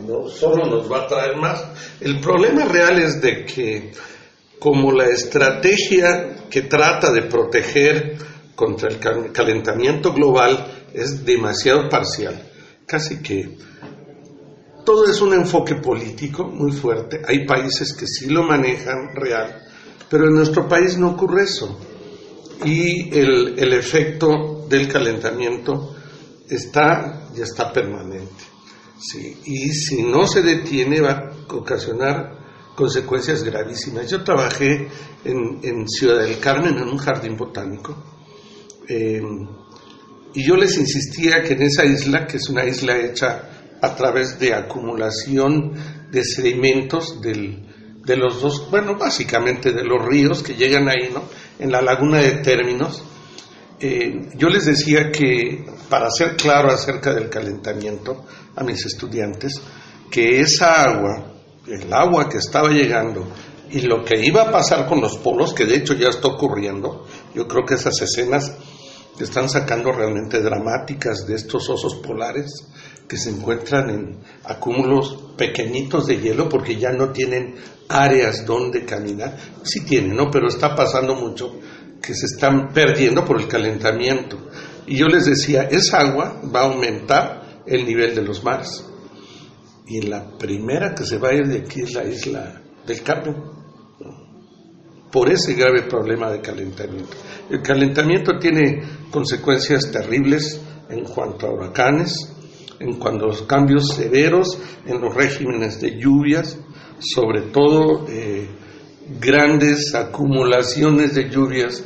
no solo nos va a traer más. El problema real es de que como la estrategia que trata de proteger contra el calentamiento global es demasiado parcial, casi que todo es un enfoque político muy fuerte. Hay países que sí lo manejan real, pero en nuestro país no ocurre eso. Y el, el efecto del calentamiento está, ya está permanente. Sí, y si no se detiene va a ocasionar consecuencias gravísimas. Yo trabajé en, Ciudad del Carmen en un jardín botánico em, y yo les insistía que en esa isla, que es una isla hecha a través de acumulación de sedimentos del, de los dos, bueno, básicamente de los ríos que llegan ahí, ¿no? En la laguna de términos, eh, yo les decía que, para ser claro acerca del calentamiento a mis estudiantes, que esa agua, el agua que estaba llegando y lo que iba a pasar con los polos, que de hecho ya está ocurriendo, yo creo que esas escenas están sacando realmente dramáticas de estos osos polares que se encuentran en acúmulos pequeñitos de hielo porque ya no tienen áreas donde caminar. Sí tienen, ¿no? Pero está pasando mucho que se están perdiendo por el calentamiento. Y yo les decía, esa agua va a aumentar el nivel de los mares. Y la primera que se va a ir de aquí es la isla del Carmen, por ese grave problema de calentamiento. El calentamiento tiene consecuencias terribles en cuanto a huracanes, en cuanto a los cambios severos en los regímenes de lluvias, sobre todo eh, grandes acumulaciones de lluvias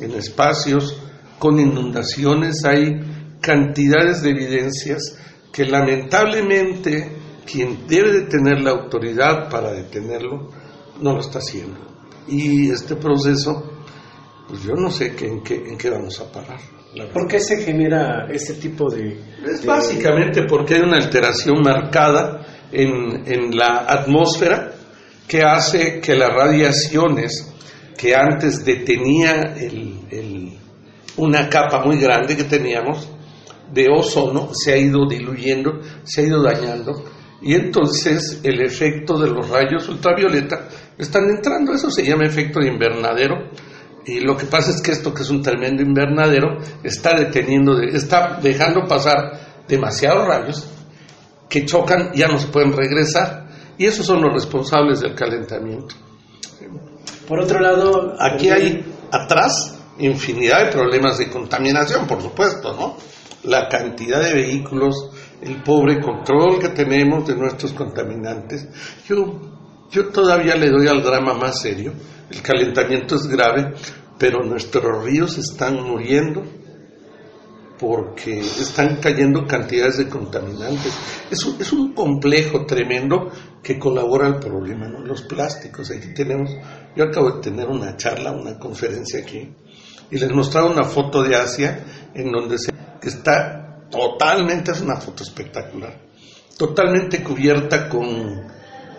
en espacios con inundaciones, hay cantidades de evidencias que lamentablemente quien debe de tener la autoridad para detenerlo no lo está haciendo. Y este proceso, pues yo no sé en, qué, en qué vamos a parar. ¿Por qué se genera este tipo de...? Es básicamente porque hay una alteración marcada en, en la atmósfera que hace que las radiaciones que antes detenía una capa muy grande que teníamos de ozono, se ha ido diluyendo, se ha ido dañando, y entonces el efecto de los rayos ultravioleta están entrando, eso se llama efecto de invernadero, y lo que pasa es que esto que es un tremendo invernadero está deteniendo, está dejando pasar demasiados rayos que chocan, ya no se pueden regresar, y esos son los responsables del calentamiento. Por otro lado, aquí hay atrás infinidad de problemas de contaminación, por supuesto, ¿no? La cantidad de vehículos, el pobre control que tenemos de nuestros contaminantes. Yo, yo todavía le doy al drama más serio. El calentamiento es grave, pero nuestros ríos están muriendo porque están cayendo cantidades de contaminantes. Es un, es un complejo tremendo que colabora al problema, ¿no? Los plásticos, aquí tenemos, yo acabo de tener una charla, una conferencia aquí, y les mostraba una foto de Asia en donde se, está totalmente, es una foto espectacular, totalmente cubierta con,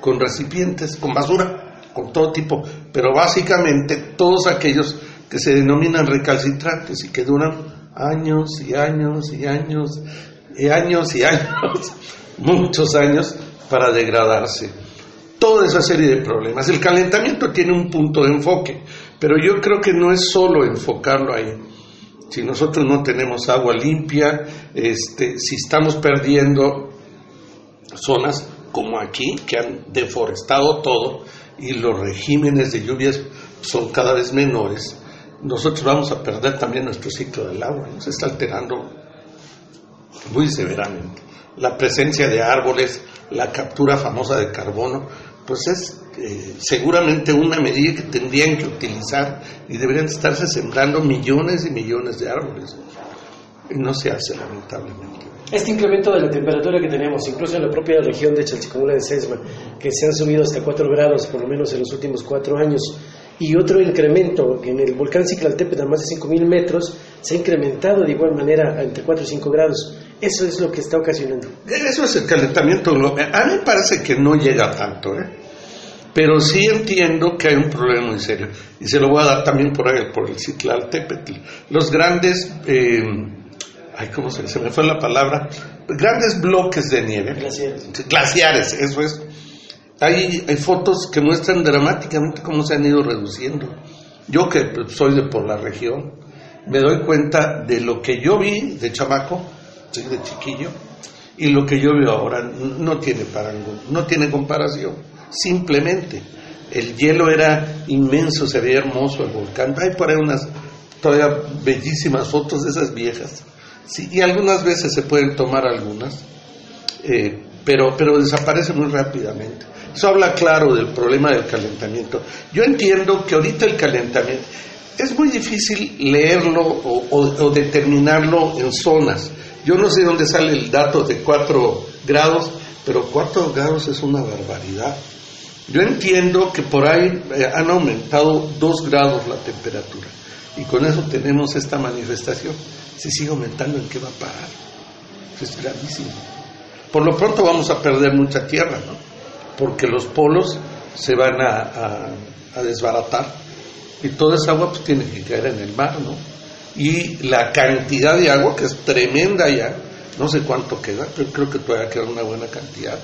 con recipientes, con basura, con todo tipo, pero básicamente todos aquellos que se denominan recalcitrantes y que duran años y años y años y años y años, muchos años para degradarse. Toda esa serie de problemas. El calentamiento tiene un punto de enfoque, pero yo creo que no es solo enfocarlo ahí. Si nosotros no tenemos agua limpia, este, si estamos perdiendo zonas como aquí, que han deforestado todo y los regímenes de lluvias son cada vez menores, nosotros vamos a perder también nuestro ciclo del agua, se está alterando muy severamente. La presencia de árboles, la captura famosa de carbono, pues es eh, seguramente una medida que tendrían que utilizar y deberían estarse sembrando millones y millones de árboles. Y no se hace, lamentablemente. Este incremento de la temperatura que tenemos, incluso en la propia región de Chalchicomula de Sesma, que se han subido hasta 4 grados por lo menos en los últimos 4 años, y otro incremento en el volcán Ciclaltépetl a más de 5.000 metros se ha incrementado de igual manera entre 4 y 5 grados. Eso es lo que está ocasionando. Eso es el calentamiento global. A mí me parece que no llega tanto, ¿eh? pero sí entiendo que hay un problema muy serio. Y se lo voy a dar también por ahí, por el Ciclaltépetl. Los grandes, eh, ay, ¿cómo se, se me fue la palabra? grandes bloques de nieve. Glaciares. Glaciares, eso es. Hay, hay fotos que muestran dramáticamente cómo se han ido reduciendo. Yo que soy de por la región, me doy cuenta de lo que yo vi de chamaco, de chiquillo, y lo que yo veo ahora no tiene parangón, no tiene comparación. Simplemente el hielo era inmenso, se veía hermoso el volcán. Hay por ahí unas todavía bellísimas fotos de esas viejas. Y algunas veces se pueden tomar algunas, eh, pero, pero desaparece muy rápidamente. Eso habla claro del problema del calentamiento. Yo entiendo que ahorita el calentamiento es muy difícil leerlo o, determinarlo en zonas. Yo no sé dónde sale el dato de 4 grados, pero 4 grados es una barbaridad. Yo entiendo que por ahí eh, han aumentado 2 grados la temperatura y con eso tenemos esta manifestación. Si sigue aumentando, ¿en qué va a parar? Es gravísimo. Por lo pronto vamos a perder mucha tierra, ¿no? Porque los polos se van a, desbaratar y toda esa agua pues, tiene que caer en el mar, ¿no? Y la cantidad de agua, que es tremenda ya, no sé cuánto queda, pero creo que todavía queda una buena cantidad.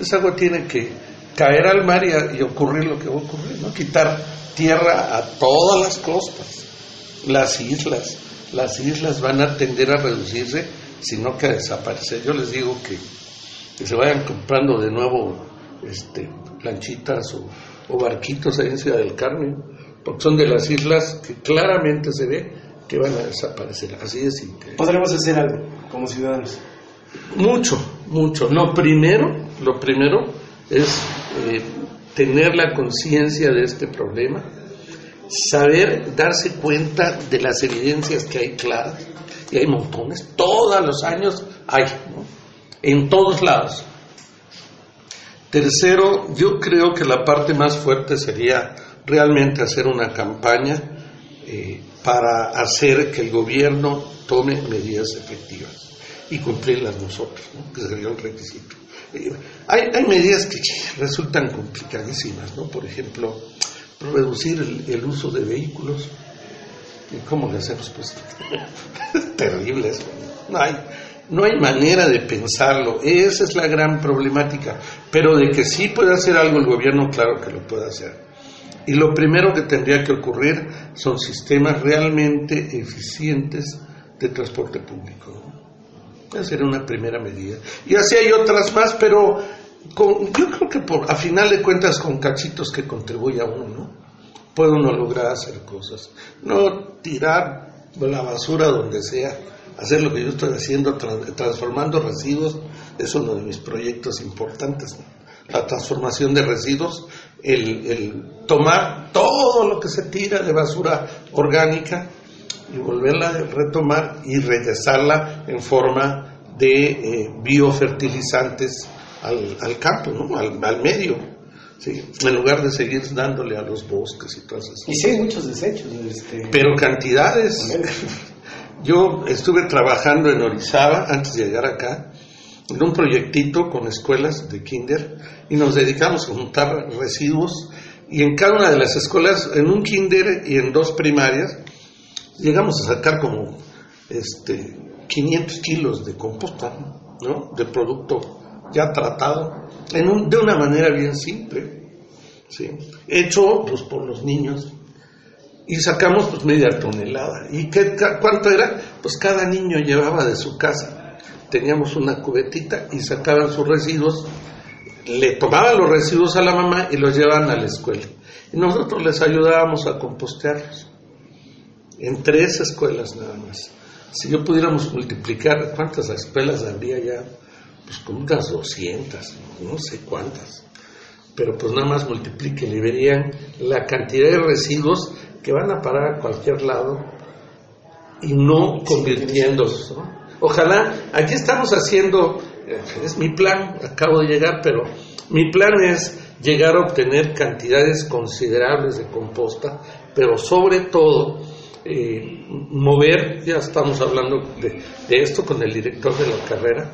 Esa agua tiene que caer al mar y, ocurrir lo que va a ocurrir. Quitar tierra a todas las costas, las islas. Las islas van a tender a reducirse, sino que a desaparecer. Yo les digo que, se vayan comprando de nuevo este, planchitas o, barquitos ahí en Ciudad del Carmen, porque son de las islas que claramente se ve que van a desaparecer. Así es. ¿Podremos hacer algo como ciudadanos? Mucho, mucho. Lo primero, lo primero es eh, tener la conciencia de este problema, saber darse cuenta de las evidencias que hay claras, y hay montones, todos los años hay, en todos lados. Tercero, yo creo que la parte más fuerte sería realmente hacer una campaña eh, para hacer que el gobierno tome medidas efectivas y cumplirlas nosotros, que sería el requisito. Eh, hay, hay, medidas que resultan complicadísimas, ¿no? Por ejemplo, reducir el, uso de vehículos. ¿Y cómo le hacemos? Pues es terrible eso. No hay, no hay manera de pensarlo. Esa es la gran problemática. Pero de que sí puede hacer algo el gobierno, claro que lo puede hacer. Y lo primero que tendría que ocurrir son sistemas realmente eficientes de transporte público. Esa sería una primera medida. Y así hay otras más, pero yo creo que por, a final de cuentas con cachitos que contribuye a uno, puede uno lograr hacer cosas. No tirar la basura donde sea, hacer lo que yo estoy haciendo, transformando residuos, es uno de mis proyectos importantes. La transformación de residuos, el, tomar todo lo que se tira de basura orgánica y volverla a retomar y regresarla en forma de eh, biofertilizantes al, campo, ¿no? al, medio, ¿sí? en lugar de seguir dándole a los bosques y todas esas Y sí, hay muchos desechos. Este... Pero cantidades. Yo estuve trabajando en Orizaba antes de llegar acá, en un proyectito con escuelas de kinder, y nos dedicamos a juntar residuos, y en cada una de las escuelas, en un kinder y en dos primarias, llegamos a sacar como este, 500 kilos de composta, ¿no? De producto ya tratado, en de una manera bien simple, ¿sí? hecho pues, por los niños. Y sacamos pues media tonelada. ¿Y qué, cuánto era? Pues cada niño llevaba de su casa. Teníamos una cubetita y sacaban sus residuos, le tomaban los residuos a la mamá y los llevaban a la escuela. Y nosotros les ayudábamos a compostearlos. En tres escuelas nada más. Si yo pudiéramos multiplicar, ¿cuántas escuelas habría ya? pues con unas 200, no sé cuántas. Pero pues nada más multipliquen y verían la cantidad de residuos que van a parar a cualquier lado y no convirtiéndose. Ojalá, aquí estamos haciendo, eh, es mi plan, acabo de llegar, pero mi plan es llegar a obtener cantidades considerables de composta, pero sobre todo eh, mover, ya estamos hablando de, de, esto con el director de la carrera,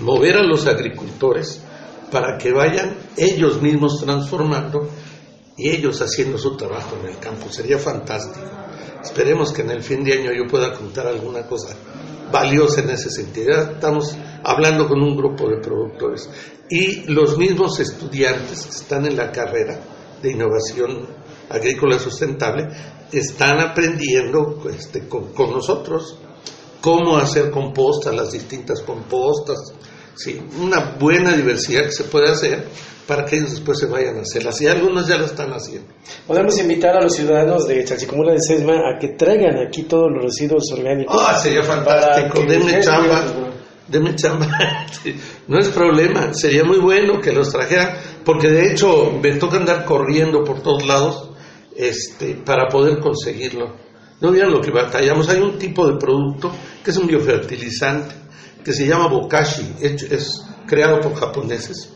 mover a los agricultores para que vayan ellos mismos transformando y ellos haciendo su trabajo en el campo. Sería fantástico. Esperemos que en el fin de año yo pueda contar alguna cosa valiosa en ese sentido. Estamos hablando con un grupo de productores y los mismos estudiantes que están en la carrera de innovación agrícola sustentable están aprendiendo este, con, con nosotros cómo hacer compostas, las distintas compostas, ¿sí? una buena diversidad que se puede hacer para que ellos después se vayan a hacerlas. Y algunos ya lo están haciendo. Podemos invitar a los ciudadanos de Chalchicomula de Sesma a que traigan aquí todos los residuos orgánicos. Ah, sería fantástico. Denme chamba. Denme chamba. no es problema. Sería muy bueno que los trajeran, porque de hecho me toca andar corriendo por todos lados este, para poder conseguirlo. No vean lo que batallamos. Hay un tipo de producto que es un biofertilizante que se llama bokashi, es creado por japoneses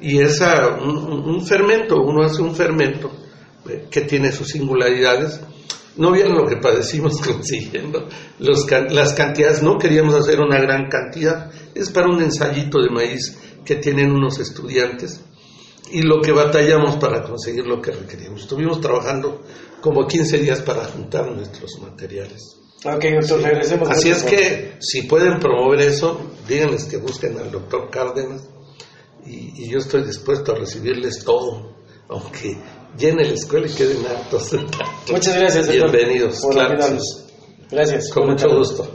y es un, fermento, uno hace un fermento eh, que tiene sus singularidades. No vieron lo que padecimos consiguiendo las cantidades, no queríamos hacer una gran cantidad, es para un ensayito de maíz que tienen unos estudiantes y lo que batallamos para conseguir lo que requeríamos. Estuvimos trabajando como 15 días para juntar nuestros materiales. Así es que si pueden promover eso, díganles que busquen al doctor Cárdenas y, yo estoy dispuesto a recibirles todo, aunque llene la escuela y queden hartos. Muchas gracias. Bienvenidos. Claro, Gracias. Con mucho gusto.